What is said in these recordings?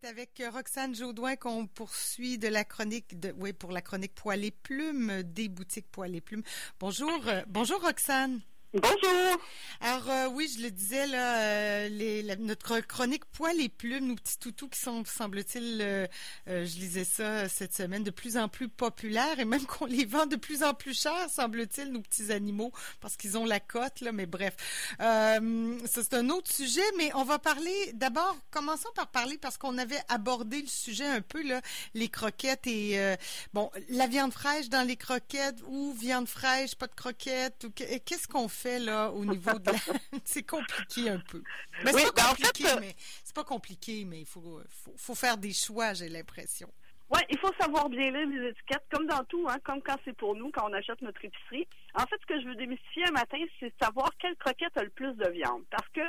c'est avec Roxane Jaudoin qu'on poursuit de la chronique de oui pour la chronique Poil et Plumes des boutiques Poil et Plumes. Bonjour, euh, bonjour Roxane. Bonjour. Alors euh, oui, je le disais là, euh, les, notre chronique poil et plumes, nos petits toutous qui sont, semble-t-il, euh, je lisais ça cette semaine, de plus en plus populaires et même qu'on les vend de plus en plus cher, semble-t-il, nos petits animaux, parce qu'ils ont la cote là. Mais bref, ça c'est un autre sujet. Mais on va parler d'abord. Commençons par parler parce qu'on avait abordé le sujet un peu là, les croquettes et bon, la viande fraîche dans les croquettes ou viande fraîche, pas de croquettes. Ou qu'est-ce qu'on fait là au niveau de la... c'est compliqué un peu. Mais c'est pas compliqué, mais c'est pas compliqué, mais il faut, faut, faire des choix, j'ai l'impression. Oui, il faut savoir bien lire les étiquettes, comme dans tout, hein, comme quand c'est pour nous, quand on achète notre épicerie. En fait, ce que je veux démystifier un matin, c'est savoir quelle croquette a le plus de viande. Parce que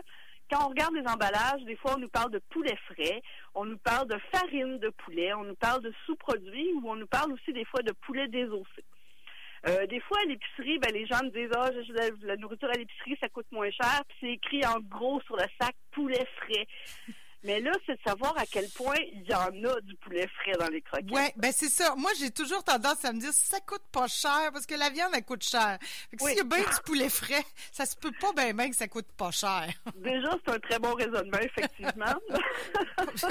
quand on regarde les emballages, des fois, on nous parle de poulet frais, on nous parle de farine de poulet, on nous parle de sous-produits ou on nous parle aussi des fois de poulet désossé. Euh, des fois, à l'épicerie, ben, les gens me disent, ah, la, la nourriture à l'épicerie, ça coûte moins cher. Puis c'est écrit en gros sur le sac poulet frais. Mais là, c'est de savoir à quel point il y en a du poulet frais dans les croquettes. Ouais, ben c'est ça. Moi, j'ai toujours tendance à me dire ça coûte pas cher parce que la viande elle coûte cher. Fait que s'il y a bien du poulet frais, ça se peut pas bien bien que ça coûte pas cher. Déjà, c'est un très bon raisonnement, effectivement.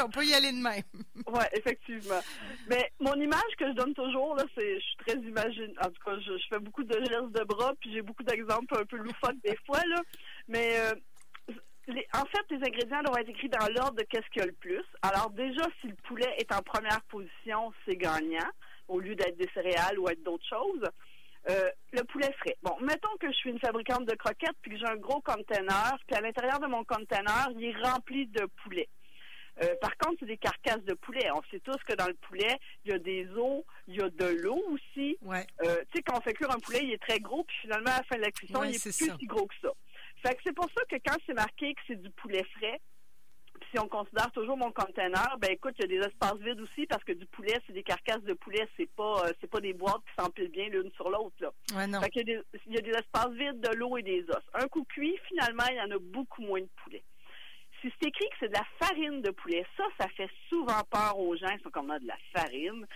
On peut y aller de même. ouais, effectivement. Mais mon image que je donne toujours là, c'est je suis très imagine. En tout cas, je, fais beaucoup de gestes de bras, puis j'ai beaucoup d'exemples un peu loufoques des fois là. Mais euh, en fait, les ingrédients doivent être écrits dans l'ordre de qu'est-ce qu'il y a le plus. Alors déjà, si le poulet est en première position, c'est gagnant, au lieu d'être des céréales ou être d'autres choses. Euh, le poulet frais. Bon, mettons que je suis une fabricante de croquettes puis que j'ai un gros conteneur, puis à l'intérieur de mon conteneur, il est rempli de poulet. Euh, par contre, c'est des carcasses de poulet. On sait tous que dans le poulet, il y a des os, il y a de l'eau aussi. Ouais. Euh, tu sais, quand on fait cuire un poulet, il est très gros, puis finalement, à la fin de la cuisson, il est, plus si gros que ça. Fait que c'est pour ça que quand c'est marqué que c'est du poulet frais, si on considère toujours mon conteneur, ben écoute, il y a des espaces vides aussi parce que du poulet, c'est des carcasses de poulet, c'est pas euh, c'est pas des boîtes qui s'empilent bien l'une sur l'autre là. Ouais, non. Fait qu'il y y a des espaces vides, de l'eau et des os. Un coup cuit, finalement, il y en a beaucoup moins de poulet. Si c'est écrit que c'est de la farine de poulet, ça, ça fait souvent peur aux gens. Ils sont comme de la farine.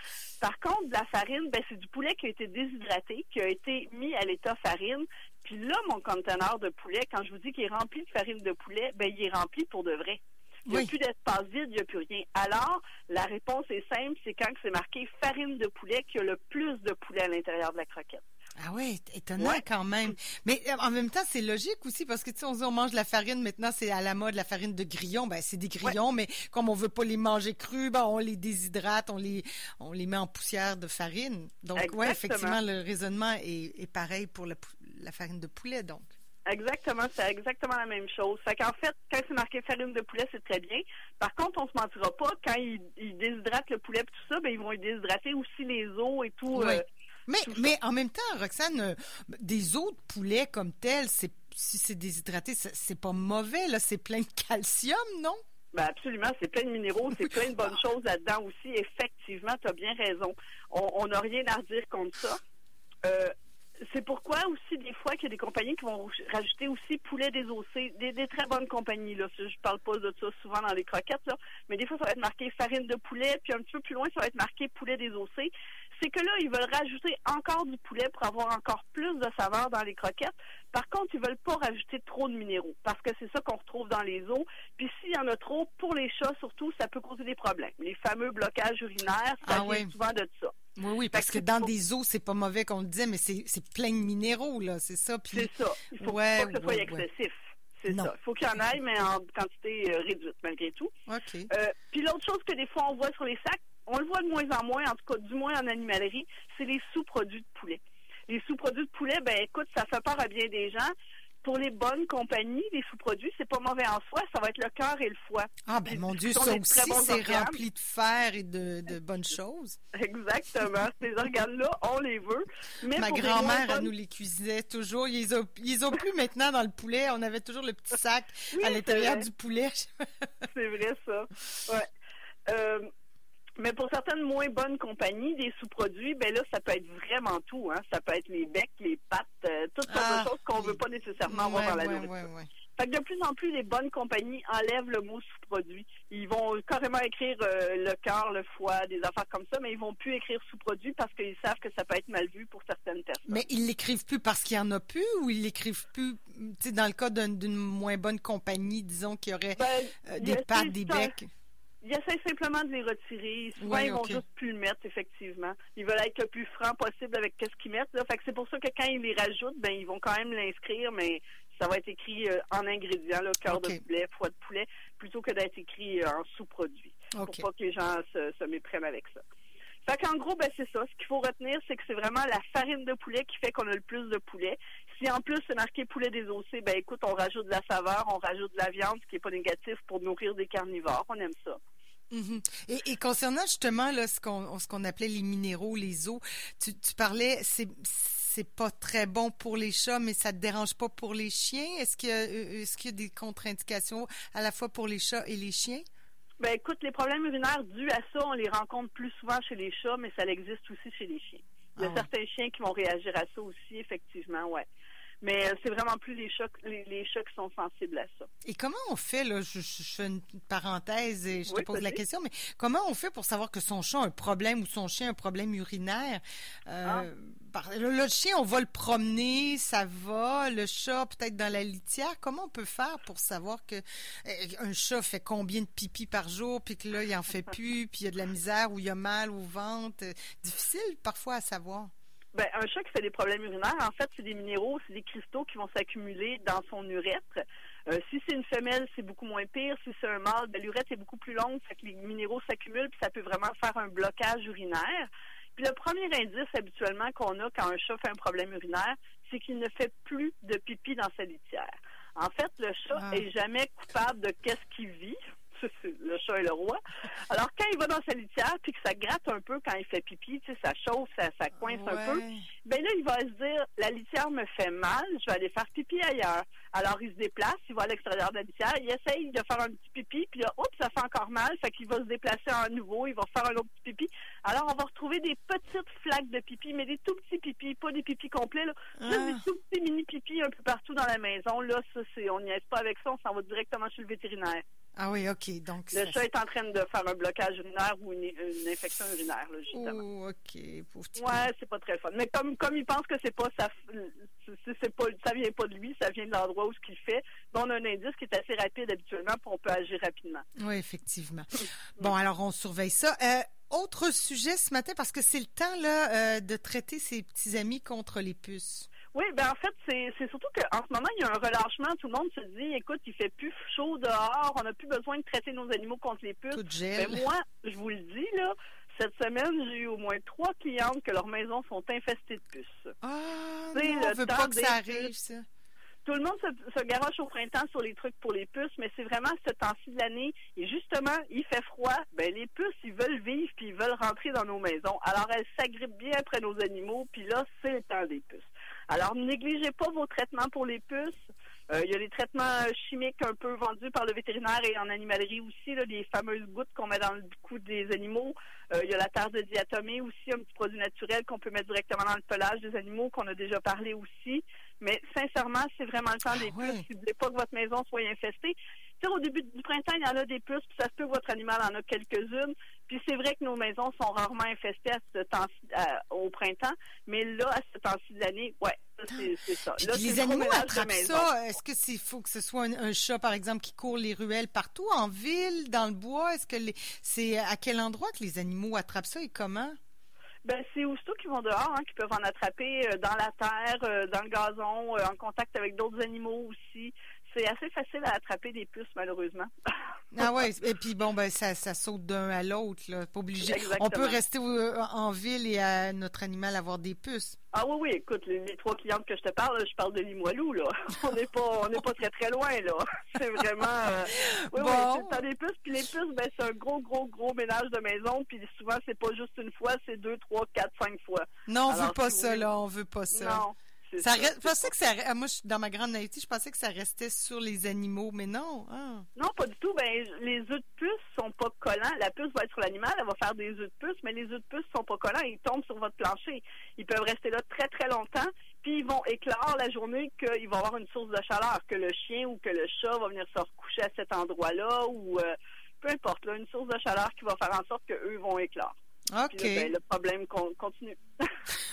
Par contre, de la farine, ben, c'est du poulet qui a été déshydraté, qui a été mis à l'état farine. Puis là, mon conteneur de poulet, quand je vous dis qu'il est rempli de farine de poulet, ben, il est rempli pour de vrai. Il n'y a plus d'espace vide, il n'y a plus rien. Alors, la réponse est simple, c'est quand c'est marqué farine de poulet qu'il y a le plus de poulet à l'intérieur de la croquette. Ah oui, étonnant quand même. Mais euh, en même temps, c'est logique aussi parce que tu sais, on, on mange de la farine maintenant, c'est à la mode la farine de grillon. Ben c'est des grillons, mais comme on veut pas les manger crus, ben on les déshydrate, on les on les met en poussière de farine. Donc ouais, effectivement, le raisonnement est, est pareil pour la, la farine de poulet, donc. Exactement, c'est exactement la même chose. Fait qu'en fait, quand c'est marqué farine de poulet, c'est très bien. Par contre, on se mentira pas, quand ils, ils déshydratent le poulet et tout ça, ben ils vont déshydrater aussi les os et tout. Euh, mais, mais en même temps, Roxane, euh, des autres poulets comme tels, c'est si c'est déshydraté, c'est pas mauvais, là, c'est plein de calcium, non? Ben absolument, c'est plein de minéraux, c'est plein de bonnes choses là-dedans aussi. Effectivement, tu as bien raison. On n'a rien à dire contre ça. Euh, c'est pourquoi aussi des fois qu'il y a des compagnies qui vont rajouter aussi poulet désossé, des, des très bonnes compagnies là. Je parle pas de ça souvent dans les croquettes là, mais des fois ça va être marqué farine de poulet, puis un petit peu plus loin ça va être marqué poulet désossé. C'est que là ils veulent rajouter encore du poulet pour avoir encore plus de saveur dans les croquettes. Par contre ils veulent pas rajouter trop de minéraux parce que c'est ça qu'on retrouve dans les os. Puis s'il y en a trop pour les chats surtout, ça peut causer des problèmes. Les fameux blocages urinaires, ça ah vient souvent de ça. Oui, oui, parce que, dans des eaux, c'est pas mauvais qu'on le disait, mais c'est, plein de minéraux, là, c'est ça. C'est ça. Il faut pas que ce soit excessif. C'est ça. Il faut qu'il y en aille, mais en quantité euh, réduite, malgré tout. OK. Euh, puis l'autre chose que des fois on voit sur les sacs, on le voit de moins en moins, en tout cas du moins en animalerie, c'est les sous-produits de poulet. Les sous-produits de poulet, ben écoute, ça fait peur à bien des gens pour les bonnes compagnies, les sous-produits, c'est pas mauvais en soi, ça va être le cœur et le foie. Ah ben mon Dieu, ça aussi, c'est rempli de fer et de, bonnes choses. Exactement. Ces organes-là, on les veut. Mais Ma grand-mère, elle nous les cuisinait toujours. Ils ont, ils ont plus maintenant dans le poulet. On avait toujours le petit sac à l'intérieur du poulet. c'est vrai, ça. Ouais. Euh, mais pour certaines moins bonnes compagnies, des sous-produits, ben là, ça peut être vraiment tout. Hein. Ça peut être les becs, les pattes, euh, toutes sortes de ah, choses qu'on veut pas nécessairement avoir dans la nourriture. Fait que de plus en plus, les bonnes compagnies enlèvent le mot sous-produit. Ils vont carrément écrire euh, le cœur, le foie, des affaires comme ça, mais ils vont plus écrire sous-produit parce qu'ils savent que ça peut être mal vu pour certaines personnes. Mais ils l'écrivent plus parce qu'il y en a plus ou ils l'écrivent plus, dans le cas d'une moins bonne compagnie, disons, qui aurait ben, euh, des pattes, des becs? Ils essaient simplement de les retirer. Souvent, ils vont juste plus le mettre, effectivement. Ils veulent être le plus franc possible avec ce qu'ils mettent. Là. Fait que c'est pour ça que quand ils les rajoutent, ben ils vont quand même l'inscrire, mais ça va être écrit euh, en ingrédients, là, cœur de poulet, foie de poulet, plutôt que d'être écrit euh, en sous-produit. Pour pas que les gens se, se méprennent avec ça. Fait qu'en gros, ben c'est ça. Ce qu'il faut retenir, c'est que c'est vraiment la farine de poulet qui fait qu'on a le plus de poulet. Si en plus c'est marqué poulet OC, ben écoute, on rajoute de la saveur, on rajoute de la viande, ce qui est pas négatif pour nourrir des carnivores. On aime ça. Mhm. et, concernant justement là, ce qu'on ce qu'on appelait les minéraux, les os, tu, tu parlais, c'est c'est pas très bon pour les chats, mais ça te dérange pas pour les chiens? Est-ce qu'il y a euh, est-ce qu'il y a des contre-indications à la fois pour les chats et les chiens? Ben écoute, les problèmes urinaires dus à ça, on les rencontre plus souvent chez les chats, mais ça existe aussi chez les chiens. Il y a ah certains chiens qui vont réagir à ça aussi, effectivement, ouais. Mais euh, c'est vraiment plus les chats, les, chats qui sont sensibles à ça. Et comment on fait, là, je, fais une parenthèse et je te pose la question, mais comment on fait pour savoir que son chat a un problème ou son chien a un problème urinaire? Euh, ah. le, chien, on va le promener, ça va. Le chat, peut-être dans la litière. Comment on peut faire pour savoir que euh, un chat fait combien de pipi par jour, puis que là, il en fait plus, puis il y a de la misère ou il y a mal au ventre? Difficile parfois à savoir. Ben, un chat qui fait des problèmes urinaires, en fait, c'est des minéraux, c'est des cristaux qui vont s'accumuler dans son urètre. Euh, si c'est une femelle, c'est beaucoup moins pire. Si c'est un mâle, ben, l'urètre est beaucoup plus longue, fait que les minéraux s'accumulent, puis ça peut vraiment faire un blocage urinaire. Puis le premier indice habituellement qu'on a quand un chat fait un problème urinaire, c'est qu'il ne fait plus de pipi dans sa litière. En fait, le chat ah. est jamais coupable de qu'est-ce qu'il vit le chat est le roi. Alors, quand il va dans sa litière, puis que ça gratte un peu quand il fait pipi, tu sais, ça chauffe, ça, ça coince un peu, ben là, il va se dire, la litière me fait mal, je vais aller faire pipi ailleurs. Alors, il se déplace, il va à l'extérieur de la litière, il essaye de faire un petit pipi, puis là, oups, ça fait encore mal, fait qu'il va se déplacer à nouveau, il va faire un autre petit pipi. Alors, on va retrouver des petites flaques de pipi, mais des tout petits pipis, pas des pipis complets, là. Juste des ah. tout petits mini pipis un peu partout dans la maison. Là, ça, c'est, on n'y aide pas avec ça, on s'en va directement chez le vétérinaire. Ah oui, OK. Donc, le chat est en train de faire un blocage urinaire ou une, infection urinaire, là, justement. Oh, OK. ouais, c'est pas très fun. Mais comme, comme il pense que c'est pas ça, c'est pas, ça vient pas de lui, ça vient de l'endroit où ce qu'il fait, on a un indice qui est assez rapide habituellement, pour on peut agir rapidement. Oui, effectivement. bon, alors on surveille ça. Euh, autre sujet ce matin, parce que c'est le temps là, euh, de traiter ses petits amis contre les puces. Oui, ben en fait, c'est, c'est surtout qu'en ce moment, il y a un relâchement. Tout le monde se dit, écoute, il fait plus chaud dehors, on n'a plus besoin de traiter nos animaux contre les puces. Mais ben, moi, je vous le dis, là, cette semaine, j'ai eu au moins trois clientes que leurs maisons sont infestées de puces. Ah, non, on veut pas que ça arrive, ça. Tout le monde se, se, garoche au printemps sur les trucs pour les puces, mais c'est vraiment ce temps-ci de l'année. Et justement, il fait froid. Ben, les puces, ils veulent vivre puis ils veulent rentrer dans nos maisons. Alors, elles s'agrippent bien après nos animaux, puis là, c'est le temps des puces. Alors, ne négligez pas vos traitements pour les puces. Euh, il y a des traitements chimiques un peu vendus par le vétérinaire et en animalerie aussi, là, les fameuses gouttes qu'on met dans le cou des animaux. Euh, il y a la terre de diatomée aussi, un petit produit naturel qu'on peut mettre directement dans le pelage des animaux, qu'on a déjà parlé aussi. Mais sincèrement, c'est vraiment le temps des ah puces. Si vous voulez pas que votre maison soit infestée, au début du printemps, il y en a des puces, puis ça se peut que votre animal en a quelques-unes. Puis c'est vrai que nos maisons sont rarement infestées à ce temps au printemps, mais là, à ce temps-ci de l'année, ouais, c'est ça. les animaux attrapent ça. Est-ce que c'est faut que ce soit un, chat, par exemple, qui court les ruelles partout, en ville, dans le bois? Est-ce que c'est à quel endroit que les animaux attrapent ça et comment? Ben, c'est aussitôt qu'ils vont dehors, hein, qu'ils peuvent en attraper euh, dans la terre, euh, dans le gazon, euh, en contact avec d'autres animaux aussi c'est assez facile à attraper des puces, malheureusement. ah ouais, et puis bon, ben ça, ça saute d'un à l'autre, là. Pas obligé. On peut rester en ville et à notre animal avoir des puces. Ah oui, oui, écoute, les, trois clientes que je te parle, je parle de Limoilou, là. On n'est pas on n'est pas très très loin, là. C'est vraiment euh, Oui, bon. oui, des puces, puis les puces, ben c'est un gros, gros, gros ménage de maison, puis souvent c'est pas juste une fois, c'est deux, trois, quatre, cinq fois. Non, on veut pas ça, là, on veut pas ça. Non Ça ça. pensais que ça, ah, moi, je- dans ma grande naïveté, je pensais que ça restait sur les animaux, mais non. ah. Non, pas du tout. Ben, les œufs de puce sont pas collants. La puce va être sur l'animal, elle va faire des œufs de puce, mais les œufs de puce sont pas collants. Ils tombent sur votre plancher. Ils peuvent rester là très, très longtemps. Puis ils vont éclore la journée qu'il va y avoir une source de chaleur, que le chien ou que le chat va venir se recoucher à cet endroit-là, ou euh, peu importe, là, une source de chaleur qui va faire en sorte qu'eux vont éclore. OK. Puis là, ben, le problème con- continue.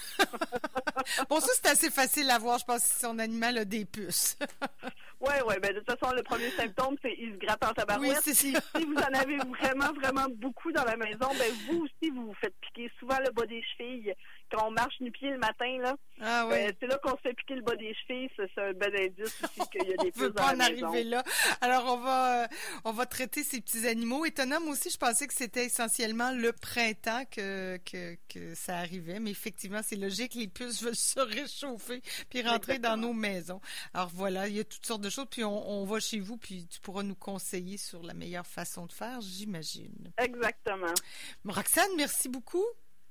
Bon, ça, c'est assez facile à voir, je pense, si son animal a des puces. Ouais, ouais. Ben, de toute façon, le premier symptôme, c'est il se gratte en oui, tabarouette. c'est si vous en avez vraiment, vraiment beaucoup dans la maison, ben vous aussi, vous vous faites piquer souvent le bas des chevilles. Quand on marche nu-pied le matin, là, Ah oui. euh, c'est là qu'on se fait piquer le bas des chevilles. C'est un bon indice aussi qu'il y a des on puces dans pas la en maison. arriver là. Alors, on va, euh, on va traiter ces petits animaux. Étonnant, moi aussi, je pensais que c'était essentiellement le printemps que, que, que ça arrivait. Mais effectivement, c'est logique. Les puces veulent se réchauffer puis rentrer dans nos maisons. Alors voilà, il y a toutes sortes de choses. Puis on, on va chez vous, puis tu pourras nous conseiller sur la meilleure façon de faire, j'imagine. Exactement. Roxane, merci beaucoup.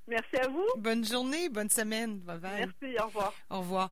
Merci à vous. Bonne journée, bonne semaine. Bye bye. Merci. Au revoir. Au revoir.